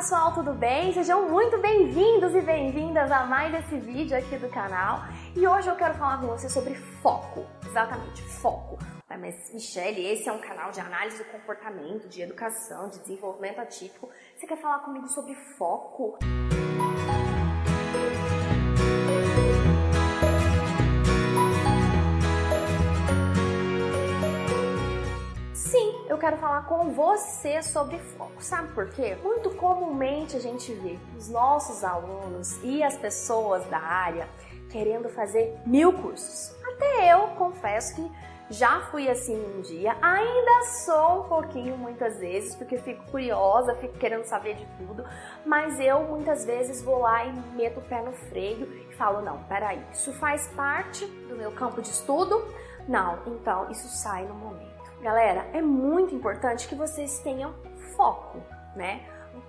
Pessoal, tudo bem? Sejam muito bem-vindos e bem-vindas a mais esse vídeo aqui do canal. E hoje eu quero falar com você sobre foco, exatamente, foco. Mas, Michelle, esse é um canal de análise do comportamento, de educação, de desenvolvimento atípico. Você quer falar comigo sobre foco? eu quero falar com você sobre foco. Sabe por quê? Muito comumente a gente vê os nossos alunos e as pessoas da área querendo fazer mil cursos. Até eu confesso que já fui assim um dia, ainda sou um pouquinho muitas vezes, porque fico curiosa, fico querendo saber de tudo, mas eu muitas vezes vou lá e meto o pé no freio e falo: não, peraí, isso faz parte do meu campo de estudo? Não, então isso sai no momento. Galera, é muito importante que vocês tenham foco, né?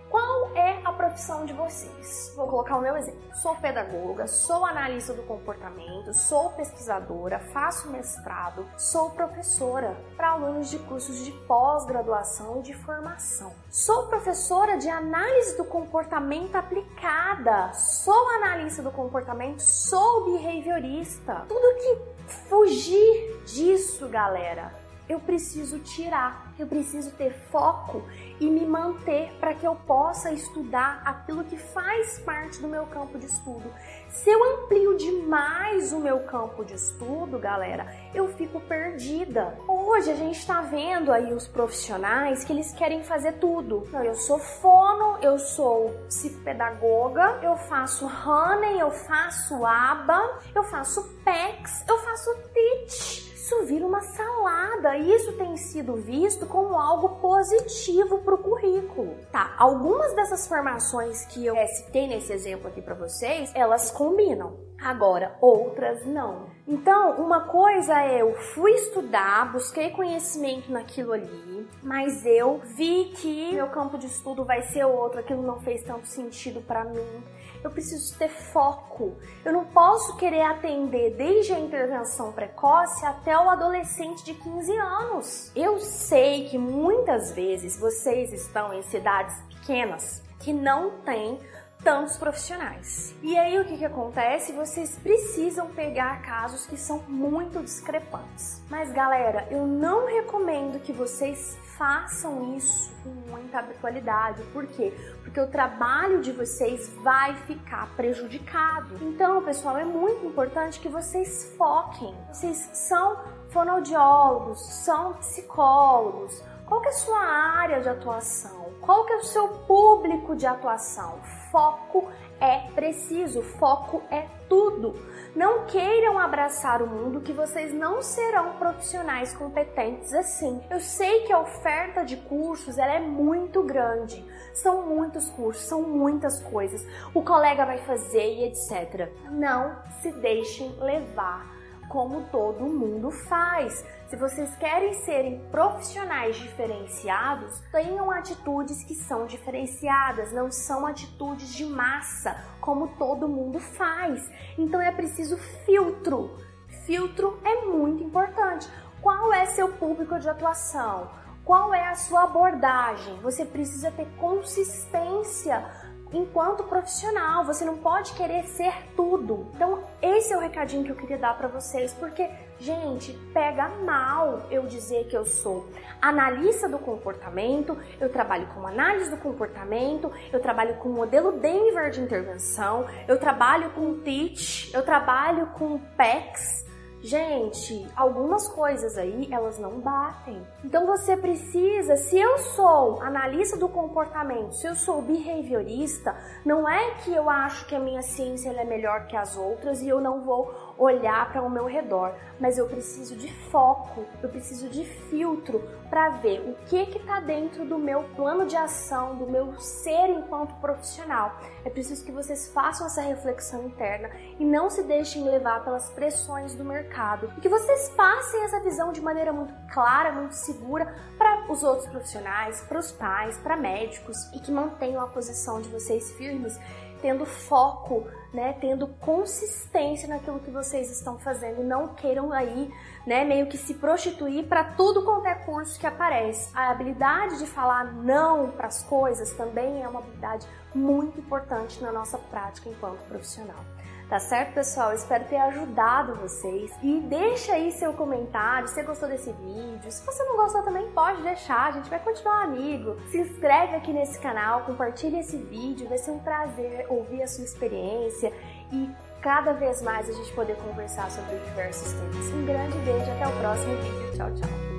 Qual é a profissão de vocês? Vou colocar o meu exemplo. Sou pedagoga, sou analista do comportamento, sou pesquisadora, faço mestrado, sou professora para alunos de cursos de pós-graduação e de formação. Sou professora de análise do comportamento aplicada, sou analista do comportamento, sou behaviorista. Tudo que fugir disso, galera, eu preciso tirar, eu preciso ter foco e me manter para que eu possa estudar aquilo que faz parte do meu campo de estudo. Se eu amplio demais o meu campo de estudo, galera, eu fico perdida. Hoje a gente está vendo aí os profissionais que eles querem fazer tudo. Não, eu sou fono, eu sou psicopedagoga, eu faço honey, eu faço aba, eu faço PEX, eu faço teach isso vira uma salada isso tem sido visto como algo positivo para o currículo. Tá, algumas dessas formações que eu citei nesse exemplo aqui para vocês, elas combinam. Agora, outras não. Então, uma coisa é eu fui estudar, busquei conhecimento naquilo ali, mas eu vi que meu campo de estudo vai ser outro, aquilo não fez tanto sentido para mim eu preciso ter foco. Eu não posso querer atender desde a intervenção precoce até o adolescente de 15 anos. Eu sei que muitas vezes vocês estão em cidades pequenas que não têm tantos profissionais. E aí o que, que acontece? Vocês precisam pegar casos que são muito discrepantes. Mas galera, eu não recomendo que vocês façam isso com muita habitualidade. Por quê? Porque o trabalho de vocês vai ficar prejudicado. Então, pessoal, é muito importante que vocês foquem. Vocês são fonoaudiólogos, são psicólogos. Qual é a sua área de atuação? Qual que é o seu público de atuação? Foco é preciso, foco é tudo. Não queiram abraçar o mundo que vocês não serão profissionais competentes assim. Eu sei que a oferta de cursos ela é muito grande. São muitos cursos, são muitas coisas. O colega vai fazer e etc. Não se deixem levar como todo mundo faz. Se vocês querem serem profissionais diferenciados, tenham atitudes que são diferenciadas, não são atitudes de massa, como todo mundo faz. Então é preciso filtro. Filtro é muito importante. Qual é seu público de atuação? Qual é a sua abordagem? Você precisa ter consistência enquanto profissional. Você não pode querer ser tudo. Então, esse é o recadinho que eu queria dar para vocês, porque, gente, pega mal eu dizer que eu sou analista do comportamento, eu trabalho com análise do comportamento, eu trabalho com modelo Denver de intervenção, eu trabalho com TEACH, eu trabalho com PECS. Gente, algumas coisas aí elas não batem. Então você precisa, se eu sou analista do comportamento, se eu sou behaviorista, não é que eu acho que a minha ciência é melhor que as outras e eu não vou olhar para o meu redor, mas eu preciso de foco, eu preciso de filtro para ver o que que tá dentro do meu plano de ação, do meu ser enquanto profissional. É preciso que vocês façam essa reflexão interna e não se deixem levar pelas pressões do mercado. E que vocês passem essa visão de maneira muito clara, muito segura para os outros profissionais, para os pais, para médicos e que mantenham a posição de vocês firmes tendo foco, né, tendo consistência naquilo que vocês estão fazendo e não queiram aí, né, meio que se prostituir para tudo quanto é curso que aparece. A habilidade de falar não para as coisas também é uma habilidade muito importante na nossa prática enquanto profissional. Tá certo, pessoal? Espero ter ajudado vocês. E deixa aí seu comentário se você gostou desse vídeo. Se você não gostou também, pode deixar. A gente vai continuar amigo. Se inscreve aqui nesse canal, compartilha esse vídeo. Vai ser um prazer ouvir a sua experiência e cada vez mais a gente poder conversar sobre diversos temas. Um grande beijo, até o próximo vídeo. Tchau, tchau.